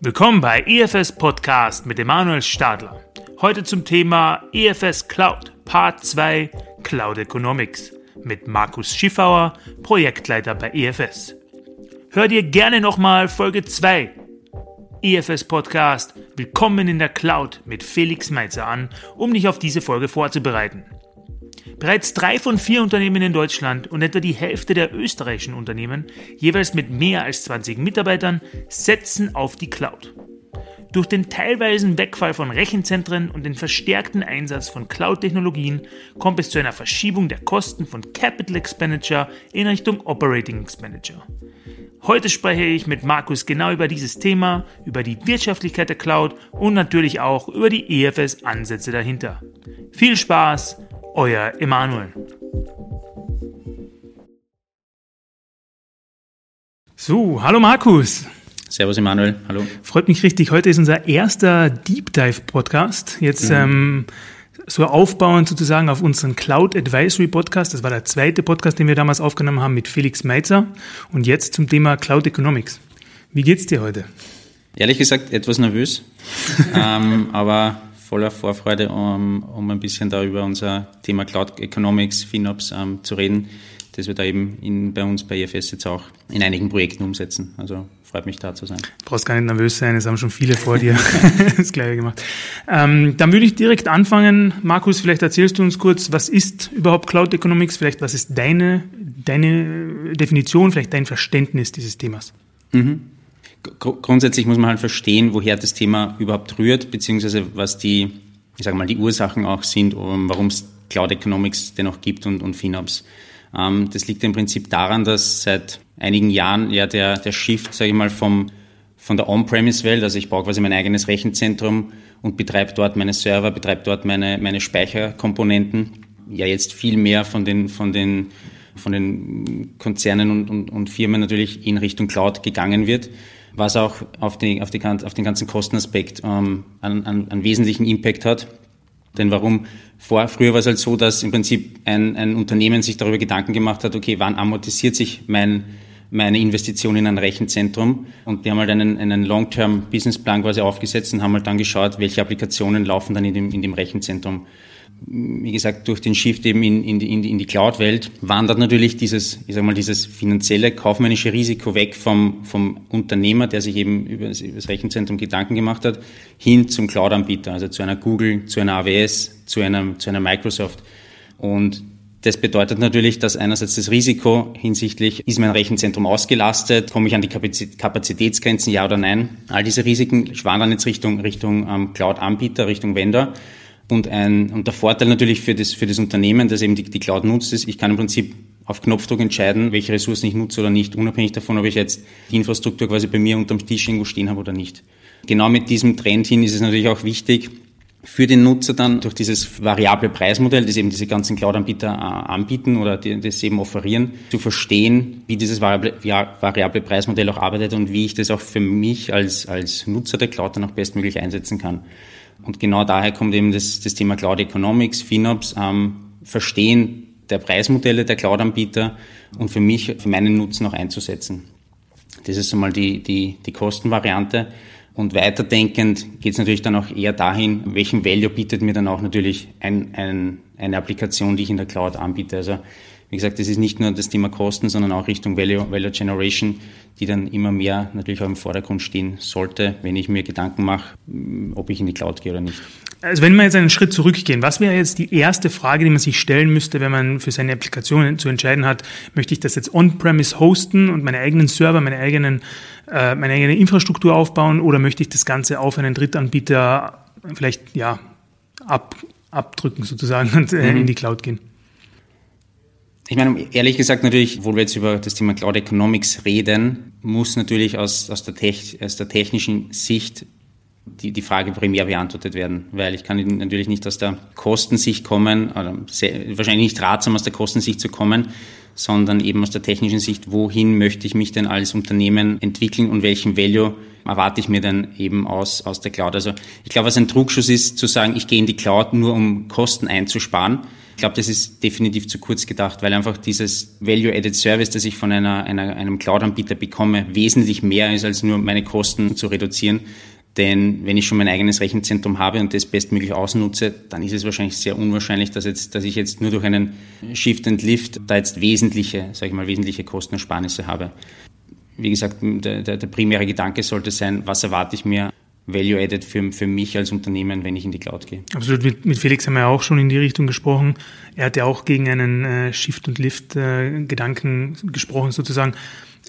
Willkommen bei EFS Podcast mit Emanuel Stadler. Heute zum Thema EFS Cloud, Part 2 Cloud Economics mit Markus Schiffauer, Projektleiter bei EFS. Hör dir gerne nochmal Folge 2 EFS Podcast Willkommen in der Cloud mit Felix Meitzer an, um dich auf diese Folge vorzubereiten. Bereits drei von vier Unternehmen in Deutschland und etwa die Hälfte der österreichischen Unternehmen, jeweils mit mehr als 20 Mitarbeitern, setzen auf die Cloud. Durch den teilweisen Wegfall von Rechenzentren und den verstärkten Einsatz von Cloud-Technologien kommt es zu einer Verschiebung der Kosten von Capital Expenditure in Richtung Operating Expenditure. Heute spreche ich mit Markus genau über dieses Thema, über die Wirtschaftlichkeit der Cloud und natürlich auch über die EFS-Ansätze dahinter. Viel Spaß euer Emanuel. So, hallo Markus. Servus Emanuel, hallo. Freut mich richtig. Heute ist unser erster Deep Dive Podcast. Jetzt mhm. ähm, so aufbauend sozusagen auf unseren Cloud Advisory Podcast. Das war der zweite Podcast, den wir damals aufgenommen haben mit Felix Meitzer. Und jetzt zum Thema Cloud Economics. Wie geht's dir heute? Ehrlich gesagt etwas nervös, ähm, aber voller Vorfreude, um, um ein bisschen darüber unser Thema Cloud Economics, FinOps ähm, zu reden, das wir da eben in, bei uns bei IFS jetzt auch in einigen Projekten umsetzen. Also freut mich da zu sein. Du brauchst gar nicht nervös sein, es haben schon viele vor dir das Gleiche gemacht. Ähm, dann würde ich direkt anfangen. Markus, vielleicht erzählst du uns kurz, was ist überhaupt Cloud Economics? Vielleicht was ist deine, deine Definition, vielleicht dein Verständnis dieses Themas? Mhm grundsätzlich muss man halt verstehen, woher das Thema überhaupt rührt, beziehungsweise was die, ich sage mal, die Ursachen auch sind, warum es Cloud Economics dennoch gibt und, und FinOps. Ähm, das liegt im Prinzip daran, dass seit einigen Jahren ja der, der Shift, sage ich mal, vom, von der On-Premise-Welt, also ich baue quasi mein eigenes Rechenzentrum und betreibe dort meine Server, betreibe dort meine, meine Speicherkomponenten, ja jetzt viel mehr von den, von den, von den Konzernen und, und, und Firmen natürlich in Richtung Cloud gegangen wird was auch auf, die, auf, die, auf den ganzen Kostenaspekt ähm, einen, einen, einen wesentlichen Impact hat. Denn warum? Vor, früher war es halt so, dass im Prinzip ein, ein Unternehmen sich darüber Gedanken gemacht hat, okay, wann amortisiert sich mein, meine Investition in ein Rechenzentrum? Und die haben halt einen, einen Long-Term-Businessplan quasi aufgesetzt und haben halt dann geschaut, welche Applikationen laufen dann in dem, in dem Rechenzentrum wie gesagt, durch den Shift eben in, in die, in in die Cloud-Welt wandert natürlich dieses, ich sag mal, dieses finanzielle, kaufmännische Risiko weg vom, vom Unternehmer, der sich eben über das, über das Rechenzentrum Gedanken gemacht hat, hin zum Cloud-Anbieter, also zu einer Google, zu einer AWS, zu einer, zu einer Microsoft. Und das bedeutet natürlich, dass einerseits das Risiko hinsichtlich, ist mein Rechenzentrum ausgelastet, komme ich an die Kapazitätsgrenzen, ja oder nein. All diese Risiken wandern jetzt Richtung, Richtung ähm, Cloud-Anbieter, Richtung Vendor. Und, ein, und der Vorteil natürlich für das, für das Unternehmen, das eben die, die Cloud nutzt, ist, ich kann im Prinzip auf Knopfdruck entscheiden, welche Ressourcen ich nutze oder nicht, unabhängig davon, ob ich jetzt die Infrastruktur quasi bei mir unterm Tisch irgendwo stehen habe oder nicht. Genau mit diesem Trend hin ist es natürlich auch wichtig, für den Nutzer dann durch dieses variable Preismodell, das eben diese ganzen Cloud-Anbieter äh, anbieten oder das eben offerieren, zu verstehen, wie dieses variable, variable Preismodell auch arbeitet und wie ich das auch für mich als, als Nutzer der Cloud dann auch bestmöglich einsetzen kann. Und genau daher kommt eben das, das Thema Cloud Economics, FinOps, ähm, Verstehen der Preismodelle der Cloud-Anbieter und für mich, für meinen Nutzen auch einzusetzen. Das ist einmal die, die, die Kostenvariante. Und weiterdenkend geht es natürlich dann auch eher dahin, welchen Value bietet mir dann auch natürlich ein, ein, eine Applikation, die ich in der Cloud anbiete. Also wie gesagt, das ist nicht nur das Thema Kosten, sondern auch Richtung Value, Value Generation, die dann immer mehr natürlich auch im Vordergrund stehen sollte, wenn ich mir Gedanken mache, ob ich in die Cloud gehe oder nicht. Also wenn wir jetzt einen Schritt zurückgehen, was wäre jetzt die erste Frage, die man sich stellen müsste, wenn man für seine Applikation zu entscheiden hat, möchte ich das jetzt on-premise hosten und meine eigenen Server, meine eigenen, äh, meine eigene Infrastruktur aufbauen oder möchte ich das Ganze auf einen Drittanbieter vielleicht ja ab, abdrücken sozusagen und äh, mhm. in die Cloud gehen? Ich meine, ehrlich gesagt natürlich, wo wir jetzt über das Thema Cloud Economics reden, muss natürlich aus, aus, der, Tech, aus der technischen Sicht die, die Frage primär beantwortet werden, weil ich kann natürlich nicht aus der Kostensicht kommen, oder sehr, wahrscheinlich nicht ratsam aus der Kostensicht zu kommen, sondern eben aus der technischen Sicht, wohin möchte ich mich denn als Unternehmen entwickeln und welchen Value erwarte ich mir denn eben aus, aus der Cloud. Also ich glaube, was ein Trugschuss ist, zu sagen, ich gehe in die Cloud nur um Kosten einzusparen, Ich glaube, das ist definitiv zu kurz gedacht, weil einfach dieses Value-Added Service, das ich von einer, einer, einem Cloud-Anbieter bekomme, wesentlich mehr ist, als nur meine Kosten zu reduzieren. Denn wenn ich schon mein eigenes Rechenzentrum habe und das bestmöglich ausnutze, dann ist es wahrscheinlich sehr unwahrscheinlich, dass, jetzt, dass ich jetzt nur durch einen Shift and Lift da jetzt wesentliche, sage ich mal, wesentliche Kostenersparnisse habe. Wie gesagt, der, der, der primäre Gedanke sollte sein, was erwarte ich mir Value-Added für, für mich als Unternehmen, wenn ich in die Cloud gehe. Absolut. Mit, mit Felix haben wir ja auch schon in die Richtung gesprochen. Er hat ja auch gegen einen äh, Shift- und Lift-Gedanken äh, gesprochen sozusagen.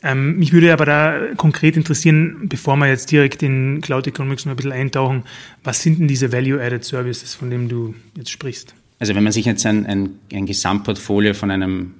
Ähm, mich würde aber da konkret interessieren, bevor wir jetzt direkt in Cloud Economics noch ein bisschen eintauchen, was sind denn diese Value-Added Services, von denen du jetzt sprichst? Also wenn man sich jetzt ein, ein, ein Gesamtportfolio von einem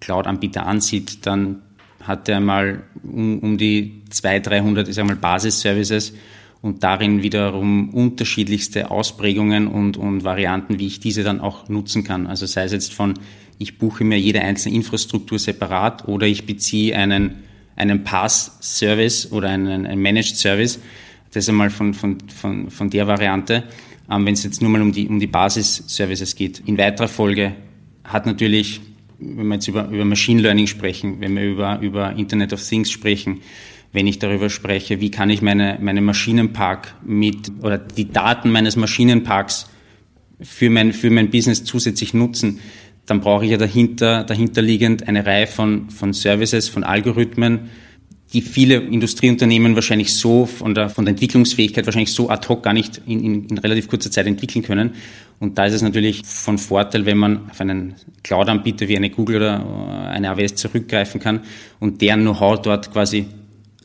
Cloud-Anbieter ansieht, dann hat er mal um, um die 200, 300, ich sag mal, Basis-Services und darin wiederum unterschiedlichste Ausprägungen und, und Varianten, wie ich diese dann auch nutzen kann. Also sei es jetzt von, ich buche mir jede einzelne Infrastruktur separat oder ich beziehe einen, einen Pass-Service oder einen, einen Managed Service. Das ist einmal von, von, von, von der Variante. Ähm, wenn es jetzt nur mal um die, um die Basis-Services geht. In weiterer Folge hat natürlich, wenn wir jetzt über, über Machine Learning sprechen, wenn wir über, über Internet of Things sprechen, wenn ich darüber spreche, wie kann ich meine, meine Maschinenpark mit oder die Daten meines Maschinenparks für mein, für mein Business zusätzlich nutzen, dann brauche ich ja dahinter, dahinterliegend eine Reihe von, von Services, von Algorithmen, die viele Industrieunternehmen wahrscheinlich so von der, von der Entwicklungsfähigkeit wahrscheinlich so ad hoc gar nicht in, in, in relativ kurzer Zeit entwickeln können. Und da ist es natürlich von Vorteil, wenn man auf einen Cloud-Anbieter wie eine Google oder eine AWS zurückgreifen kann und deren Know-how dort quasi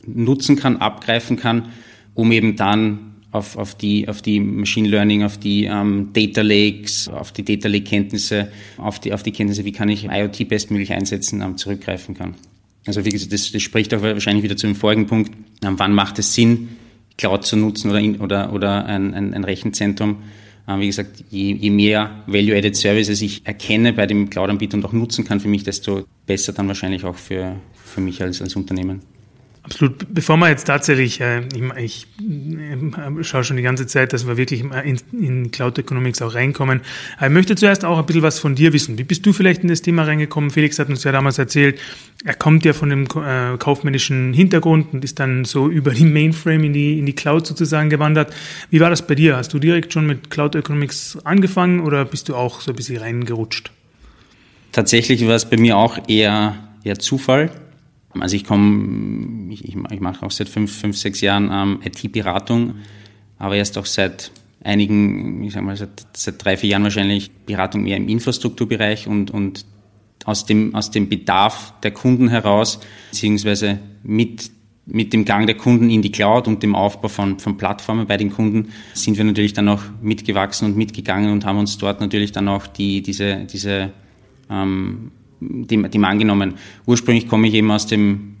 nutzen kann, abgreifen kann, um eben dann auf, auf, die, auf die Machine Learning, auf die ähm, Data Lakes, auf die Data Lake Kenntnisse, auf die, auf die Kenntnisse, wie kann ich IoT bestmöglich einsetzen, ähm, zurückgreifen kann. Also wie gesagt, das, das spricht auch wahrscheinlich wieder zu dem vorigen Punkt, ähm, wann macht es Sinn, Cloud zu nutzen oder, in, oder, oder ein, ein, ein Rechenzentrum. Ähm, wie gesagt, je, je mehr Value-Added Services ich erkenne bei dem Cloud-Anbieter und auch nutzen kann für mich, desto besser dann wahrscheinlich auch für, für mich als, als Unternehmen. Absolut. Bevor wir jetzt tatsächlich, äh, ich, ich äh, schaue schon die ganze Zeit, dass wir wirklich in, in Cloud Economics auch reinkommen. Ich möchte zuerst auch ein bisschen was von dir wissen. Wie bist du vielleicht in das Thema reingekommen? Felix hat uns ja damals erzählt, er kommt ja von dem äh, kaufmännischen Hintergrund und ist dann so über die Mainframe in die, in die Cloud sozusagen gewandert. Wie war das bei dir? Hast du direkt schon mit Cloud Economics angefangen oder bist du auch so ein bisschen reingerutscht? Tatsächlich war es bei mir auch eher, eher Zufall also ich komme, ich, ich, mache auch seit fünf, fünf sechs Jahren ähm, IT-Beratung, aber erst auch seit einigen, ich sag mal, seit, seit drei, vier Jahren wahrscheinlich Beratung mehr im Infrastrukturbereich und, und aus dem, aus dem Bedarf der Kunden heraus, beziehungsweise mit, mit dem Gang der Kunden in die Cloud und dem Aufbau von, von Plattformen bei den Kunden sind wir natürlich dann auch mitgewachsen und mitgegangen und haben uns dort natürlich dann auch die, diese, diese ähm, dem, dem angenommen. Ursprünglich komme ich eben aus dem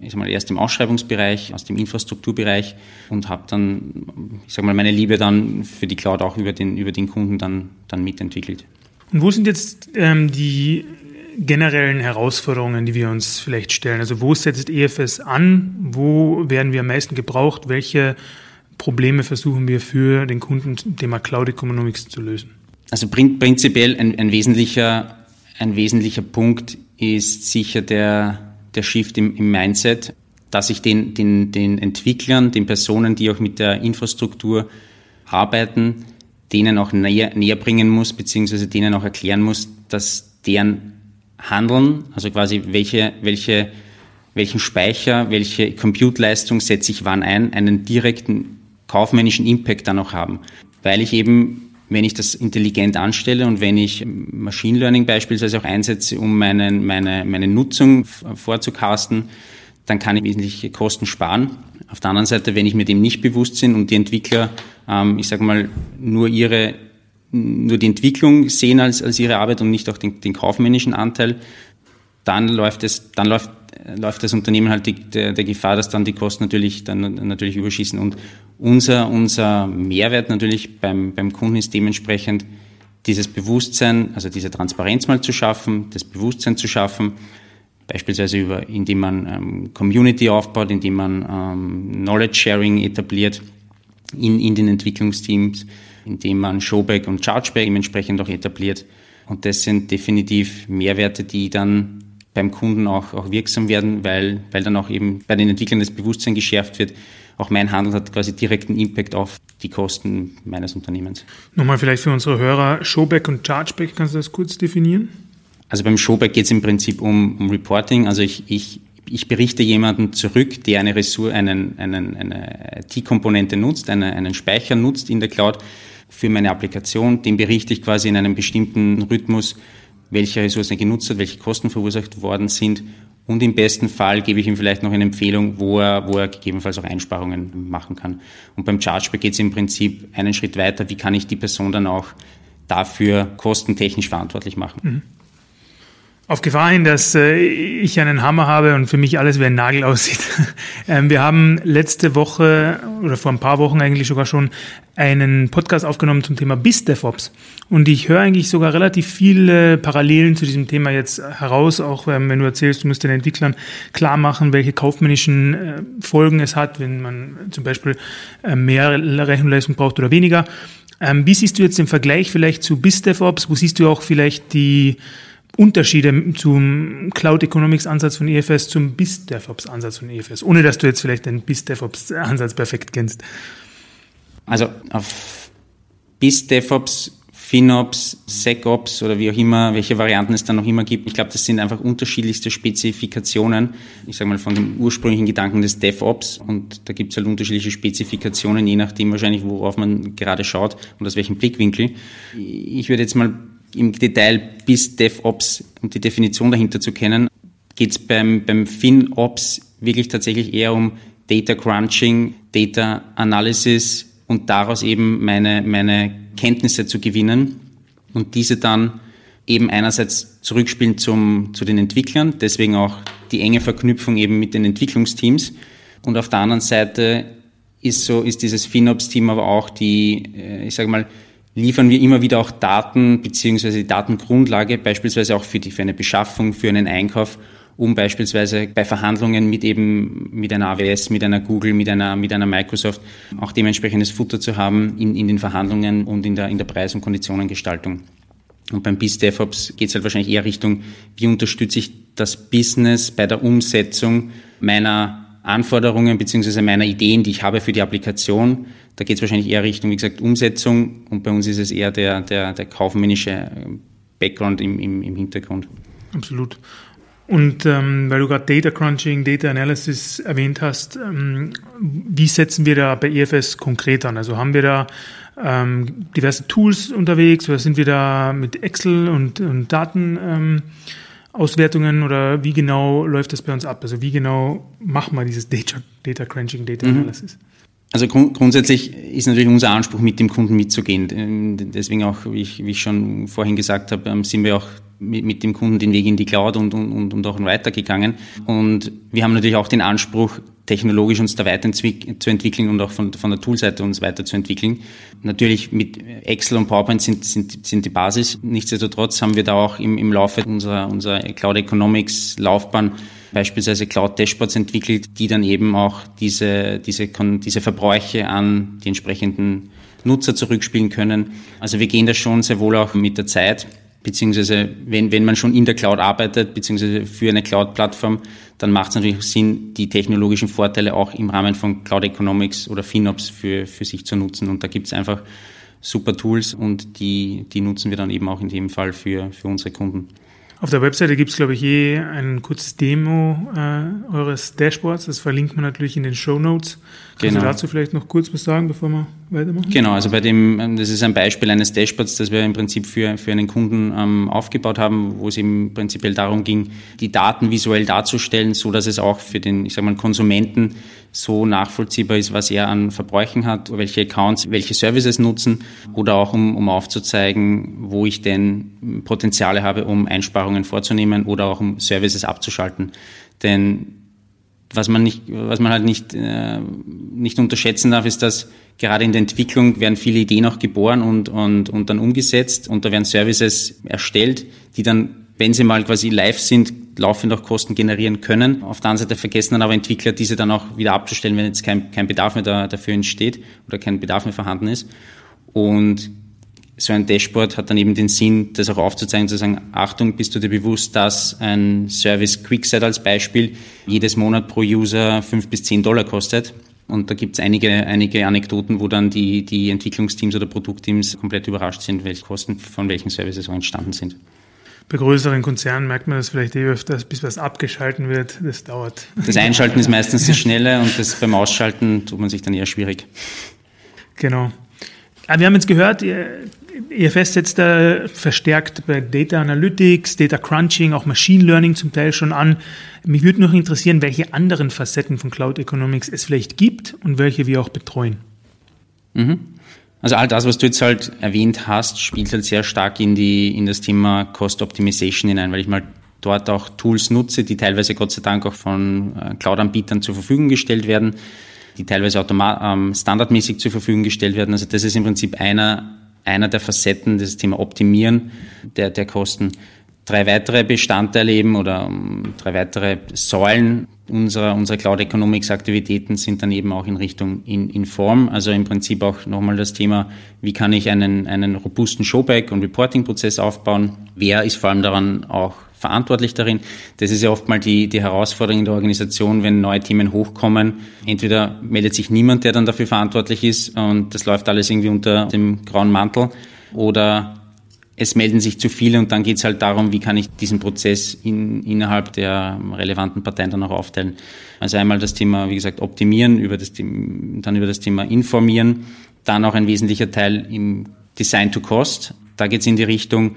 ich sag mal, erst im Ausschreibungsbereich, aus dem Infrastrukturbereich und habe dann, ich sag mal, meine Liebe dann für die Cloud auch über den, über den Kunden dann, dann mitentwickelt. Und wo sind jetzt ähm, die generellen Herausforderungen, die wir uns vielleicht stellen? Also wo setzt EFS an? Wo werden wir am meisten gebraucht? Welche Probleme versuchen wir für den Kunden Thema Cloud Economics zu lösen? Also prinzipiell ein, ein wesentlicher ein wesentlicher Punkt ist sicher der, der Shift im, im Mindset, dass ich den, den, den Entwicklern, den Personen, die auch mit der Infrastruktur arbeiten, denen auch näher, näher bringen muss, beziehungsweise denen auch erklären muss, dass deren Handeln, also quasi welche, welche, welchen Speicher, welche Compute-Leistung setze ich wann ein, einen direkten kaufmännischen Impact dann auch haben. Weil ich eben wenn ich das intelligent anstelle und wenn ich Machine Learning beispielsweise auch einsetze, um meinen, meine, meine Nutzung vorzukasten, dann kann ich wesentliche Kosten sparen. Auf der anderen Seite, wenn ich mir dem nicht bewusst bin und die Entwickler, ähm, ich sage mal, nur ihre nur die Entwicklung sehen als, als ihre Arbeit und nicht auch den, den kaufmännischen Anteil, dann läuft es, dann läuft, läuft das Unternehmen halt die, der, der Gefahr, dass dann die Kosten natürlich dann natürlich überschießen. Und unser, unser Mehrwert natürlich beim, beim Kunden ist dementsprechend dieses Bewusstsein, also diese Transparenz mal zu schaffen, das Bewusstsein zu schaffen, beispielsweise über, indem man ähm, Community aufbaut, indem man ähm, Knowledge Sharing etabliert in, in den Entwicklungsteams, indem man Showback und Chargeback entsprechend auch etabliert Und das sind definitiv Mehrwerte, die dann beim Kunden auch, auch wirksam werden, weil, weil dann auch eben bei den Entwicklern das Bewusstsein geschärft wird. Auch mein Handel hat quasi direkten Impact auf die Kosten meines Unternehmens. Nochmal vielleicht für unsere Hörer, Showback und Chargeback, kannst du das kurz definieren? Also beim Showback geht es im Prinzip um, um Reporting. Also ich, ich, ich berichte jemanden zurück, der eine Ressource, einen, einen, eine IT-Komponente nutzt, eine, einen Speicher nutzt in der Cloud für meine Applikation. Dem berichte ich quasi in einem bestimmten Rhythmus, welche Ressourcen er genutzt hat, welche Kosten verursacht worden sind. Und im besten Fall gebe ich ihm vielleicht noch eine Empfehlung, wo er, wo er gegebenenfalls auch Einsparungen machen kann. Und beim Chargeback geht es im Prinzip einen Schritt weiter. Wie kann ich die Person dann auch dafür kostentechnisch verantwortlich machen? Mhm. Auf Gefahr hin, dass äh, ich einen Hammer habe und für mich alles wie ein Nagel aussieht. ähm, wir haben letzte Woche oder vor ein paar Wochen eigentlich sogar schon einen Podcast aufgenommen zum Thema BIS DevOps. Und ich höre eigentlich sogar relativ viele Parallelen zu diesem Thema jetzt heraus, auch ähm, wenn du erzählst, du musst den Entwicklern klar machen, welche kaufmännischen äh, Folgen es hat, wenn man zum Beispiel äh, mehr Rechenleistung braucht oder weniger. Ähm, wie siehst du jetzt den Vergleich vielleicht zu BIS DevOps? Wo siehst du auch vielleicht die Unterschiede zum Cloud Economics Ansatz von EFS zum BIS DevOps Ansatz von EFS, ohne dass du jetzt vielleicht den BIS DevOps Ansatz perfekt kennst? Also auf BIS DevOps, FinOps, SecOps oder wie auch immer, welche Varianten es dann noch immer gibt. Ich glaube, das sind einfach unterschiedlichste Spezifikationen. Ich sage mal von dem ursprünglichen Gedanken des DevOps und da gibt es halt unterschiedliche Spezifikationen, je nachdem wahrscheinlich, worauf man gerade schaut und aus welchem Blickwinkel. Ich würde jetzt mal im Detail bis DevOps und die Definition dahinter zu kennen, geht es beim, beim FinOps wirklich tatsächlich eher um Data Crunching, Data Analysis und daraus eben meine, meine Kenntnisse zu gewinnen und diese dann eben einerseits zurückspielen zum, zu den Entwicklern, deswegen auch die enge Verknüpfung eben mit den Entwicklungsteams. Und auf der anderen Seite ist so, ist dieses FinOps-Team aber auch die, äh, ich sage mal, liefern wir immer wieder auch Daten beziehungsweise die Datengrundlage, beispielsweise auch für, die, für eine Beschaffung, für einen Einkauf, um beispielsweise bei Verhandlungen mit eben mit einer AWS, mit einer Google, mit einer, mit einer Microsoft auch dementsprechendes Futter zu haben in, in den Verhandlungen und in der, in der Preis- und Konditionengestaltung. Und beim BIS DevOps geht es halt wahrscheinlich eher Richtung, wie unterstütze ich das Business bei der Umsetzung meiner Anforderungen beziehungsweise meiner Ideen, die ich habe für die Applikation. Da geht es wahrscheinlich eher Richtung, wie gesagt, Umsetzung und bei uns ist es eher der, der, der kaufmännische Background im, im, im Hintergrund. Absolut. Und ähm, weil du gerade Data Crunching, Data Analysis erwähnt hast, ähm, wie setzen wir da bei EFS konkret an? Also haben wir da ähm, diverse Tools unterwegs oder sind wir da mit Excel und, und Daten ähm, oder wie genau läuft das bei uns ab? Also wie genau machen wir dieses Data, Data Crunching, Data mhm. Also grund grundsätzlich ist natürlich unser Anspruch, mit dem Kunden mitzugehen. Ähm, deswegen auch, wie ich, wie ich schon vorhin gesagt habe, ähm, sind wir auch mit, mit dem Kunden den Weg in die Cloud und, und, und auch weitergegangen. Und wir haben natürlich auch den Anspruch, technologisch uns da weiterzuentwickeln und auch von, von der Toolseite uns weiterzuentwickeln. Natürlich mit Excel und PowerPoint sind, sind, sind die Basis. Nichtsdestotrotz haben wir da auch im, im Laufe unserer, unserer Cloud Economics Laufbahn beispielsweise Cloud Dashboards entwickelt, die dann eben auch diese, diese, diese Verbräuche an die entsprechenden Nutzer zurückspielen können. Also wir gehen da schon sehr wohl auch mit der Zeit beziehungsweise wenn, wenn man schon in der Cloud arbeitet, beziehungsweise für eine Cloud-Plattform, dann macht es natürlich Sinn, die technologischen Vorteile auch im Rahmen von Cloud Economics oder FinOps für, für sich zu nutzen. Und da gibt es einfach super Tools und die, die nutzen wir dann eben auch in dem Fall für, für unsere Kunden. Auf der Webseite gibt es, glaube ich, je ein kurzes Demo äh, eures Dashboards. Das verlinkt man natürlich in den Show Notes. Kannst genau. du dazu vielleicht noch kurz was sagen, bevor wir weitermachen? Genau, also bei dem, das ist ein Beispiel eines Dashboards, das wir im Prinzip für, für einen Kunden ähm, aufgebaut haben, wo es eben prinzipiell darum ging, die Daten visuell darzustellen, so dass es auch für den, ich sag mal, Konsumenten so nachvollziehbar ist, was er an Verbräuchen hat, welche Accounts, welche Services nutzen oder auch um, um aufzuzeigen, wo ich denn Potenziale habe, um Einsparungen vorzunehmen oder auch um Services abzuschalten. Denn was man nicht, was man halt nicht, äh, nicht unterschätzen darf, ist, dass gerade in der Entwicklung werden viele Ideen auch geboren und, und, und dann umgesetzt und da werden Services erstellt, die dann wenn sie mal quasi live sind, laufend auch Kosten generieren können. Auf der anderen Seite vergessen dann aber Entwickler, diese dann auch wieder abzustellen, wenn jetzt kein, kein Bedarf mehr da, dafür entsteht oder kein Bedarf mehr vorhanden ist. Und so ein Dashboard hat dann eben den Sinn, das auch aufzuzeigen, zu sagen, Achtung, bist du dir bewusst, dass ein Service QuickSet als Beispiel jedes Monat pro User fünf bis zehn Dollar kostet. Und da gibt es einige, einige Anekdoten, wo dann die, die Entwicklungsteams oder Produktteams komplett überrascht sind, welche Kosten von welchen Services auch entstanden sind. Bei größeren Konzernen merkt man das vielleicht eh öfters, bis was abgeschalten wird, das dauert. Das Einschalten ist meistens das Schnelle und das beim Ausschalten tut man sich dann eher schwierig. Genau. Aber wir haben jetzt gehört, EFS setzt da verstärkt bei Data Analytics, Data Crunching, auch Machine Learning zum Teil schon an. Mich würde noch interessieren, welche anderen Facetten von Cloud Economics es vielleicht gibt und welche wir auch betreuen. Mhm. Also all das, was du jetzt halt erwähnt hast, spielt halt sehr stark in, die, in das Thema Cost Optimization hinein, weil ich mal dort auch Tools nutze, die teilweise Gott sei Dank auch von äh, Cloud-Anbietern zur Verfügung gestellt werden, die teilweise ähm, standardmäßig zur Verfügung gestellt werden. Also das ist im Prinzip einer einer der Facetten, das Thema Optimieren der, der Kosten. Drei weitere Bestandteile eben oder ähm, drei weitere Säulen unserer, unserer Cloud Economics Aktivitäten sind dann eben auch in Richtung in, Inform. Also im Prinzip auch nochmal das Thema, wie kann ich einen, einen robusten Showback- und Reporting-Prozess aufbauen? Wer ist vor allem daran auch verantwortlich darin. Das ist ja oft mal die, die Herausforderung in der Organisation, wenn neue Themen hochkommen. Entweder meldet sich niemand, der dann dafür verantwortlich ist und das läuft alles irgendwie unter dem grauen Mantel oder es melden sich zu viele und dann geht es halt darum, wie kann ich diesen Prozess in, innerhalb der relevanten Parteien dann auch aufteilen. Also einmal das Thema, wie gesagt, optimieren, über das, dann über das Thema informieren, dann auch ein wesentlicher Teil im Design to Cost. Da geht es in die Richtung,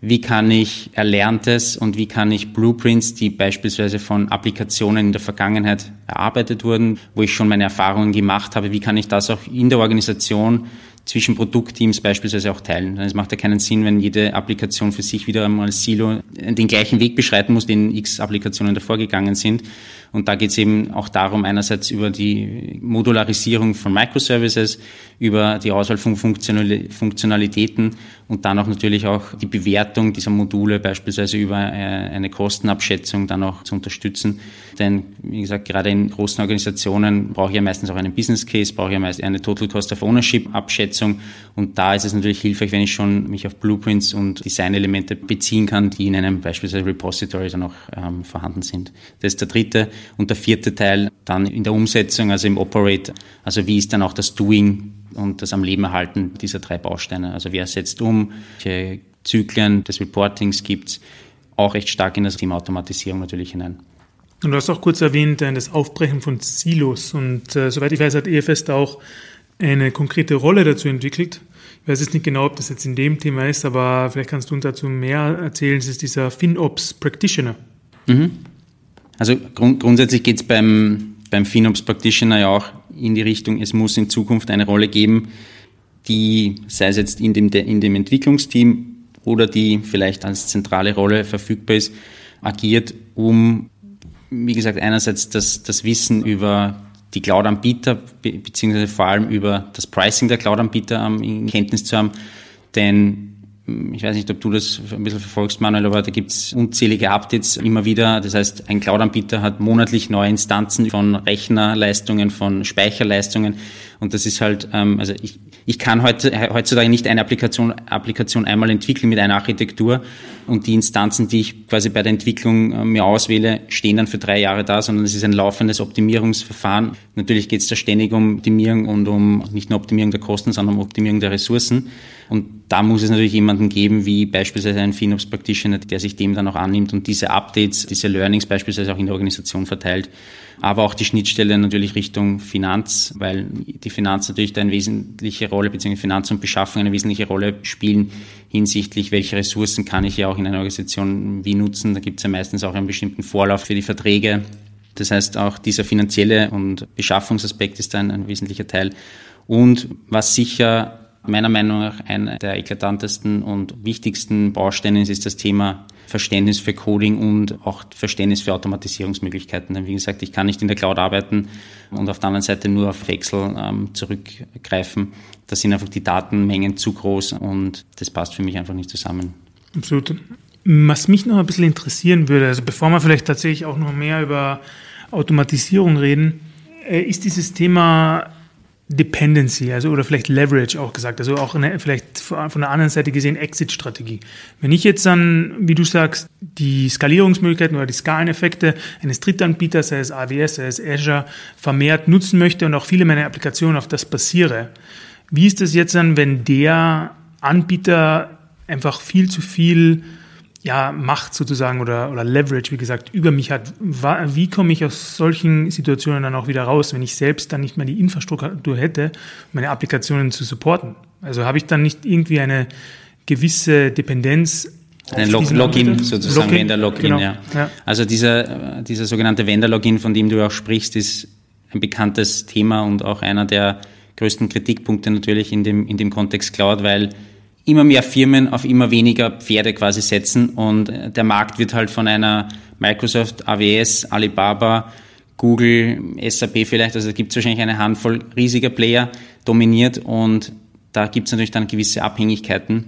wie kann ich Erlerntes und wie kann ich Blueprints, die beispielsweise von Applikationen in der Vergangenheit erarbeitet wurden, wo ich schon meine Erfahrungen gemacht habe, wie kann ich das auch in der Organisation zwischen Produktteams beispielsweise auch teilen. Es macht ja keinen Sinn, wenn jede Applikation für sich wieder einmal Silo den gleichen Weg beschreiten muss, den x Applikationen davor gegangen sind. Und da geht es eben auch darum, einerseits über die Modularisierung von Microservices, über die Auswahl von Funktionalitäten und dann auch natürlich auch die Bewertung dieser Module beispielsweise über äh, eine Kostenabschätzung dann auch zu unterstützen. Denn wie gesagt, gerade in großen Organisationen brauche ich ja meistens auch einen Business Case, brauche ich ja meist eine Total Cost of Ownership Abschätzung und da ist es natürlich hilfreich, wenn ich schon mich auf Blueprints und Designelemente beziehen kann, die in einem beispielsweise Repository dann auch ähm, vorhanden sind. Das ist der dritte und der vierte Teil dann in der Umsetzung, also im Operate, also wie ist dann auch das Doing und das am Leben erhalten dieser drei Bausteine. Also wer setzt um, welche Zyklen des Reportings gibt es, auch recht stark in das Thema Automatisierung natürlich hinein. Und du hast auch kurz erwähnt, äh, das Aufbrechen von Silos. Und äh, soweit ich weiß, hat EFS da auch eine konkrete Rolle dazu entwickelt. Ich weiß jetzt nicht genau, ob das jetzt in dem Thema ist, aber vielleicht kannst du uns dazu mehr erzählen. Es ist dieser FinOps Practitioner. Mhm. Also grund grundsätzlich geht es beim, beim FinOps Practitioner ja auch in die Richtung, es muss in Zukunft eine Rolle geben, die, sei es jetzt in dem, in dem Entwicklungsteam oder die vielleicht als zentrale Rolle verfügbar ist, agiert, um, wie gesagt, einerseits das, das Wissen über die Cloud-Anbieter beziehungsweise vor allem über das Pricing der Cloud-Anbieter in Kenntnis zu haben. Denn ich weiß nicht, ob du das ein bisschen verfolgst, Manuel, aber da gibt es unzählige Updates immer wieder. Das heißt, ein Cloud-Anbieter hat monatlich neue Instanzen von Rechnerleistungen, von Speicherleistungen. Und das ist halt, ähm, also ich, ich kann heute, heutzutage nicht eine Applikation, Applikation einmal entwickeln mit einer Architektur und die Instanzen, die ich quasi bei der Entwicklung äh, mir auswähle, stehen dann für drei Jahre da, sondern es ist ein laufendes Optimierungsverfahren. Natürlich geht es da ständig um Optimierung und um nicht nur Optimierung der Kosten, sondern um Optimierung der Ressourcen. Und da muss es natürlich jemanden geben, wie beispielsweise ein FinOps Practitioner, der sich dem dann auch annimmt und diese Updates, diese Learnings beispielsweise auch in der Organisation verteilt aber auch die Schnittstelle natürlich Richtung Finanz, weil die Finanz natürlich da eine wesentliche Rolle, beziehungsweise Finanz und Beschaffung eine wesentliche Rolle spielen hinsichtlich, welche Ressourcen kann ich ja auch in einer Organisation wie nutzen. Da gibt es ja meistens auch einen bestimmten Vorlauf für die Verträge. Das heißt, auch dieser finanzielle und Beschaffungsaspekt ist da ein, ein wesentlicher Teil. Und was sicher meiner Meinung nach einer der eklatantesten und wichtigsten Bausteine ist, ist das Thema Verständnis für Coding und auch Verständnis für Automatisierungsmöglichkeiten. Denn wie gesagt, ich kann nicht in der Cloud arbeiten und auf der anderen Seite nur auf Excel ähm, zurückgreifen. Da sind einfach die Datenmengen zu groß und das passt für mich einfach nicht zusammen. Absolut. Was mich noch ein bisschen interessieren würde, also bevor wir vielleicht tatsächlich auch noch mehr über Automatisierung reden, äh, ist dieses Thema Dependency, also oder vielleicht Leverage auch gesagt, also auch eine, vielleicht von der anderen Seite gesehen Exit-Strategie. Wenn ich jetzt dann, wie du sagst, die Skalierungsmöglichkeiten oder die Skaleneffekte eines Drittanbieters, sei es AWS, sei es Azure, vermehrt nutzen möchte und auch viele meiner Applikationen auf das basiere, wie ist das jetzt dann, wenn der Anbieter einfach viel zu viel ja, Macht sozusagen oder, oder Leverage, wie gesagt, über mich hat. Wie komme ich aus solchen Situationen dann auch wieder raus, wenn ich selbst dann nicht mehr die Infrastruktur hätte, meine Applikationen zu supporten? Also habe ich dann nicht irgendwie eine gewisse Dependenz ein Log Login sozusagen, Login, Vendor-Login, genau. ja. ja. Also dieser, dieser sogenannte Vendor-Login, von dem du auch sprichst, ist ein bekanntes Thema und auch einer der größten Kritikpunkte natürlich in dem, in dem Kontext Cloud, weil immer mehr Firmen auf immer weniger Pferde quasi setzen und der Markt wird halt von einer Microsoft, AWS, Alibaba, Google, SAP vielleicht, also da gibt es wahrscheinlich eine Handvoll riesiger Player dominiert und da gibt es natürlich dann gewisse Abhängigkeiten,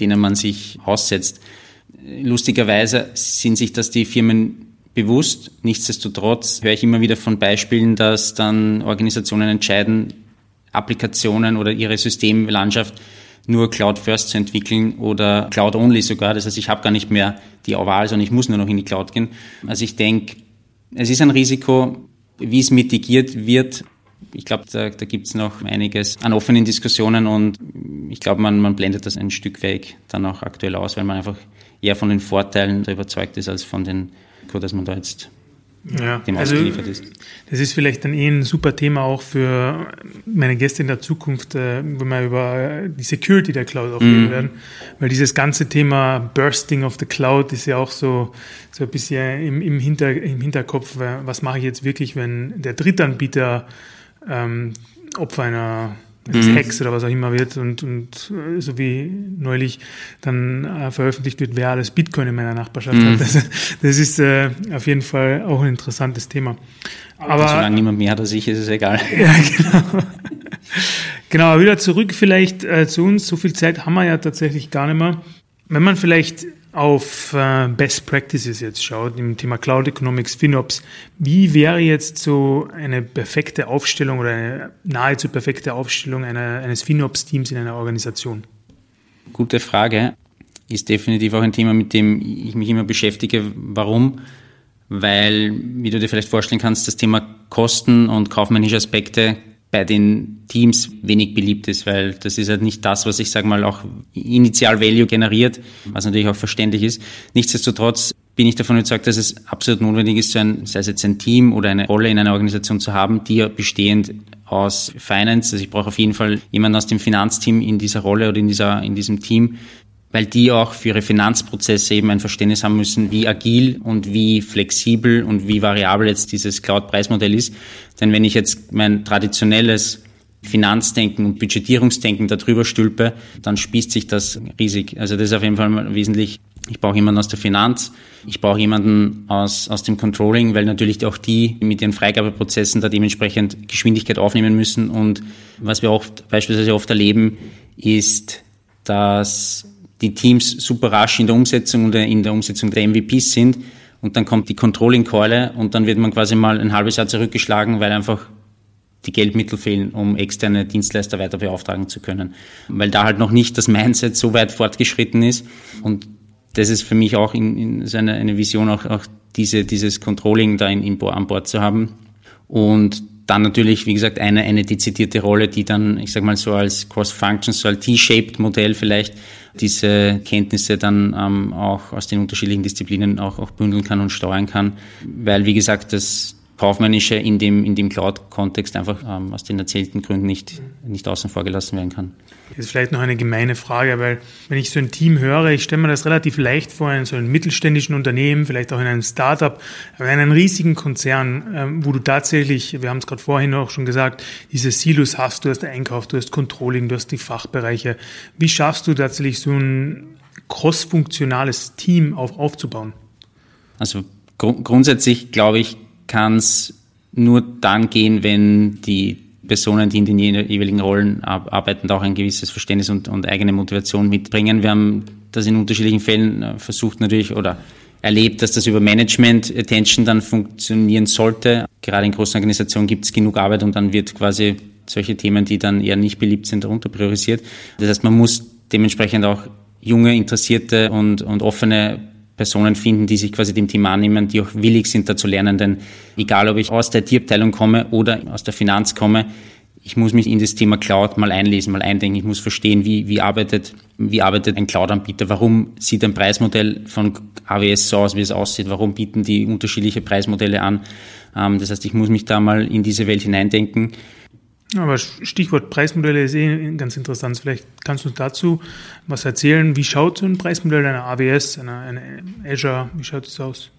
denen man sich aussetzt. Lustigerweise sind sich das die Firmen bewusst. Nichtsdestotrotz höre ich immer wieder von Beispielen, dass dann Organisationen entscheiden, Applikationen oder ihre Systemlandschaft nur Cloud First zu entwickeln oder Cloud Only sogar. Das heißt, ich habe gar nicht mehr die Wahl, sondern ich muss nur noch in die Cloud gehen. Also ich denke, es ist ein Risiko, wie es mitigiert wird. Ich glaube, da, da gibt es noch einiges an offenen Diskussionen und ich glaube, man, man blendet das ein Stück weg dann auch aktuell aus, weil man einfach eher von den Vorteilen überzeugt ist als von den, dass man da jetzt ja, dem also ist. Das ist vielleicht dann eh ein super Thema auch für meine Gäste in der Zukunft, äh, wenn wir über die Security der Cloud auch reden mm. werden. Weil dieses ganze Thema Bursting of the Cloud ist ja auch so, so ein bisschen im, im, Hinter, im Hinterkopf, was mache ich jetzt wirklich, wenn der Drittanbieter ähm, Opfer einer mhm. Hex oder was auch immer wird und, und äh, so wie neulich dann äh, veröffentlicht wird, wer alles Bitcoin in meiner Nachbarschaft mhm. hat. Das, das ist äh, auf jeden Fall auch ein interessantes Thema. Aber solange niemand mehr hat als ich, ist es egal. Ja, genau. genau, wieder zurück vielleicht äh, zu uns. So viel Zeit haben wir ja tatsächlich gar nicht mehr. Wenn man vielleicht auf äh, Best Practices jetzt schaut, im Thema Cloud Economics, FinOps, wie wäre jetzt so eine perfekte Aufstellung oder eine nahezu perfekte Aufstellung einer, eines FinOps-Teams in einer Organisation? Gute Frage. Ist definitiv auch ein Thema, mit dem ich mich immer beschäftige. Warum? Weil, wie du dir vielleicht vorstellen kannst, das Thema Kosten und kaufmännische Aspekte bei den Teams wenig beliebt ist, weil das ist halt nicht das, was ich sage mal auch initial Value generiert, was natürlich auch verständlich ist. Nichtsdestotrotz bin ich davon überzeugt, dass es absolut notwendig ist, so ein, sei es jetzt ein Team oder eine Rolle in einer Organisation zu haben, die ja bestehend aus Finance, also ich brauche auf jeden Fall jemanden aus dem Finanzteam in dieser Rolle oder in dieser, in diesem Team, weil die auch für ihre Finanzprozesse eben ein Verständnis haben müssen, wie agil und wie flexibel und wie variabel jetzt dieses Cloud-Preismodell ist. Denn wenn ich jetzt mein traditionelles Finanzdenken und Budgetierungsdenken darüber stülpe, dann spießt sich das riesig. Also das ist auf jeden Fall wesentlich. Ich brauche jemanden aus der Finanz, ich brauche jemanden aus, aus dem Controlling, weil natürlich auch die mit ihren Freigabeprozessen da dementsprechend Geschwindigkeit aufnehmen müssen. Und was wir auch beispielsweise oft erleben, ist, dass die Teams super rasch in der Umsetzung oder in der Umsetzung der MVPs sind und dann kommt die Controlling-Keule und dann wird man quasi mal ein halbes Jahr zurückgeschlagen, weil einfach die Geldmittel fehlen, um externe Dienstleister weiter beauftragen zu können. Weil da halt noch nicht das Mindset so weit fortgeschritten ist. Und das ist für mich auch in, in so eine, Vision, auch, auch diese, dieses Controlling da in, in, an Bord zu haben. Und dann natürlich, wie gesagt, eine, eine dezidierte Rolle, die dann, ich sag mal so als Cross-Function, so als T-shaped Modell vielleicht diese Kenntnisse dann ähm, auch aus den unterschiedlichen Disziplinen auch, auch bündeln kann und steuern kann, weil wie gesagt das Kaufmännische in dem, in dem Cloud-Kontext einfach ähm, aus den erzählten Gründen nicht, nicht außen vor gelassen werden kann. Das ist vielleicht noch eine gemeine Frage, weil wenn ich so ein Team höre, ich stelle mir das relativ leicht vor in so einem mittelständischen Unternehmen, vielleicht auch in einem Startup, aber in einem riesigen Konzern, ähm, wo du tatsächlich, wir haben es gerade vorhin auch schon gesagt, diese Silos hast, du hast Einkauf, du hast Controlling, du hast die Fachbereiche. Wie schaffst du tatsächlich so ein crossfunktionales Team auf, aufzubauen? Also gr grundsätzlich glaube ich, kann es nur dann gehen, wenn die Personen, die in den jeweiligen Rollen arbeiten, auch ein gewisses Verständnis und, und eigene Motivation mitbringen. Wir haben das in unterschiedlichen Fällen äh, versucht natürlich oder erlebt, dass das über Management Attention dann funktionieren sollte. Gerade in großen Organisationen gibt es genug Arbeit und dann wird quasi solche Themen, die dann eher nicht beliebt sind, darunter priorisiert. Das heißt, man muss dementsprechend auch junge, interessierte und, und offene Personen finden, die sich quasi dem Thema annehmen, die auch willig sind, da zu lernen. Denn egal, ob ich aus der IT-Abteilung komme oder aus der Finanz komme, ich muss mich in das Thema Cloud mal einlesen, mal eindenken. Ich muss verstehen, wie, wie arbeitet, wie arbeitet ein Cloud-Anbieter? Warum sieht ein Preismodell von AWS so aus, wie es aussieht? Warum bieten die unterschiedliche Preismodelle an? Ähm, das heißt, ich muss mich da mal in diese Welt hineindenken. Aber Stichwort Preismodelle ist eh ganz interessant. Vielleicht kannst du uns dazu was erzählen. Wie schaut so ein Preismodell einer AWS, einer, einer Azure, wie schaut es aus?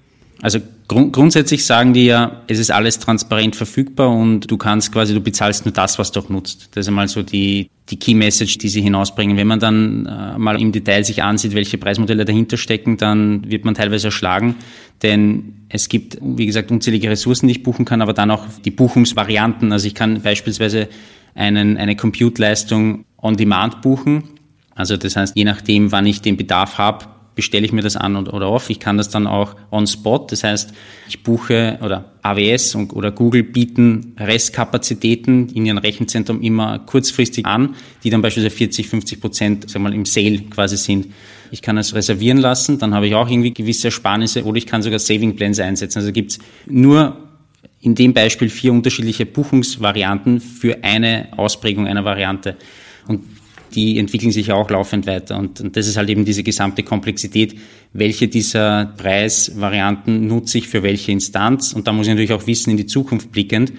Also grund grundsätzlich sagen die ja, es ist alles transparent verfügbar und du kannst quasi, du bezahlst nur das, was du auch nutzt. Das ist einmal so die, die Key Message, die sie hinausbringen. Wenn man dann äh, mal im Detail sich ansieht, welche Preismodelle dahinter stecken, dann wird man teilweise erschlagen, denn es gibt, wie gesagt, unzählige Ressourcen, die ich buchen kann, aber dann auch die Buchungsvarianten. Also ich kann beispielsweise einen, eine Compute-Leistung on Demand buchen. Also das heißt, je nachdem, wann ich den Bedarf habe, bestelle ich mir das an oder off. Ich kann das dann auch on spot. Das heißt, ich buche oder AWS oder Google bieten Restkapazitäten in ihrem Rechenzentrum immer kurzfristig an, die dann beispielsweise 40, 50 Prozent mal, im Sale quasi sind. Ich kann es reservieren lassen, dann habe ich auch irgendwie gewisse Ersparnisse oder ich kann sogar Saving Plans einsetzen. Also gibt es nur in dem Beispiel vier unterschiedliche Buchungsvarianten für eine Ausprägung einer Variante. Und die entwickeln sich auch laufend weiter. Und, und das ist halt eben diese gesamte Komplexität. Welche dieser Preisvarianten nutze ich für welche Instanz? Und da muss ich natürlich auch wissen, in die Zukunft blickend,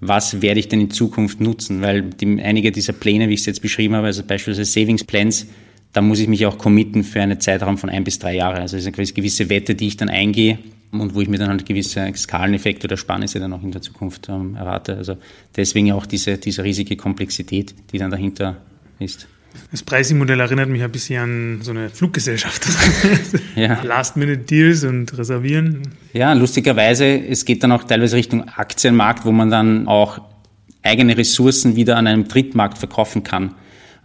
was werde ich denn in Zukunft nutzen? Weil die, einige dieser Pläne, wie ich es jetzt beschrieben habe, also beispielsweise Savings Plans, da muss ich mich auch committen für einen Zeitraum von ein bis drei Jahre. Also es ist eine gewisse Wette, die ich dann eingehe und wo ich mir dann halt gewisse Skaleneffekte oder Sparnisse dann auch in der Zukunft ähm, erwarte. Also deswegen auch diese, diese riesige Komplexität, die dann dahinter ist. Das Pricing-Modell erinnert mich ein bisschen an so eine Fluggesellschaft. ja. Last-Minute-Deals und Reservieren. Ja, lustigerweise, es geht dann auch teilweise Richtung Aktienmarkt, wo man dann auch eigene Ressourcen wieder an einem Drittmarkt verkaufen kann.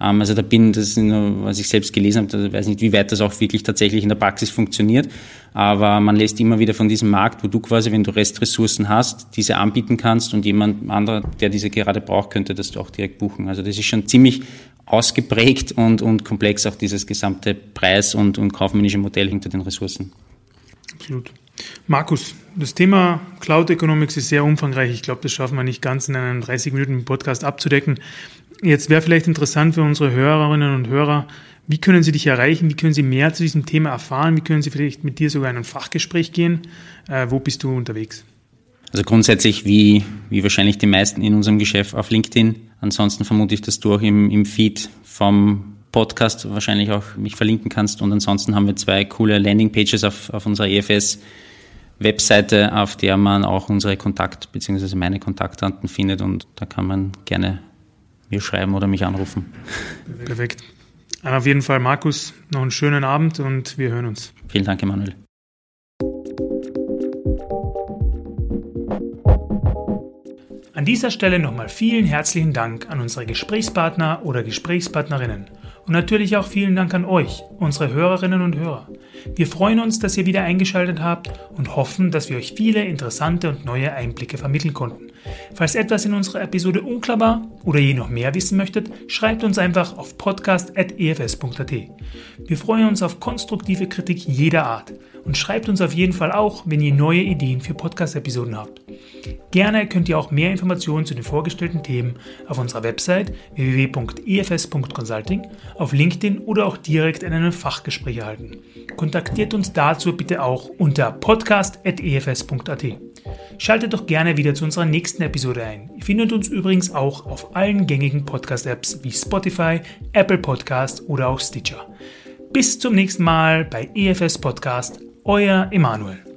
Ähm, also da bin, das ist nur, was ich selbst gelesen habe, ich weiß nicht, wie weit das auch wirklich tatsächlich in der Praxis funktioniert. Aber man lässt immer wieder von diesem Markt, wo du quasi, wenn du Restressourcen hast, diese anbieten kannst und jemand anderer, der diese gerade braucht, könnte das auch direkt buchen. Also das ist schon ziemlich ausgeprägt und, und komplex auch dieses gesamte Preis- und, und kaufmännische Modell hinter den Ressourcen. Absolut. Markus, das Thema Cloud Economics ist sehr umfangreich. Ich glaube, das schaffen wir nicht ganz in einem 30 Minuten Podcast abzudecken. Jetzt wäre vielleicht interessant für unsere Hörerinnen und Hörer, wie können Sie dich erreichen? Wie können Sie mehr zu diesem Thema erfahren? Wie können Sie vielleicht mit dir sogar in ein Fachgespräch gehen? Äh, wo bist du unterwegs? Also grundsätzlich wie, wie wahrscheinlich die meisten in unserem Geschäft auf LinkedIn. Ansonsten vermute ich, dass du auch im, im Feed vom Podcast wahrscheinlich auch mich verlinken kannst. Und ansonsten haben wir zwei coole Landingpages auf, auf unserer EFS Webseite, auf der man auch unsere Kontakt- bzw. meine Kontaktdaten findet und da kann man gerne mir schreiben oder mich anrufen. Perfekt. Auf jeden Fall, Markus, noch einen schönen Abend und wir hören uns. Vielen Dank, Emanuel. An dieser Stelle nochmal vielen herzlichen Dank an unsere Gesprächspartner oder Gesprächspartnerinnen und natürlich auch vielen Dank an euch, unsere Hörerinnen und Hörer. Wir freuen uns, dass ihr wieder eingeschaltet habt und hoffen, dass wir euch viele interessante und neue Einblicke vermitteln konnten. Falls etwas in unserer Episode unklar war oder ihr noch mehr wissen möchtet, schreibt uns einfach auf podcast.efs.at. Wir freuen uns auf konstruktive Kritik jeder Art und schreibt uns auf jeden Fall auch, wenn ihr neue Ideen für Podcast-Episoden habt. Gerne könnt ihr auch mehr Informationen zu den vorgestellten Themen auf unserer Website www.efs.consulting, auf LinkedIn oder auch direkt in einem Fachgespräch erhalten. Kontaktiert uns dazu bitte auch unter podcast.efs.at. Schaltet doch gerne wieder zu unserer nächsten Episode ein. Ihr findet uns übrigens auch auf allen gängigen Podcast-Apps wie Spotify, Apple Podcast oder auch Stitcher. Bis zum nächsten Mal bei EFS Podcast, euer Emanuel.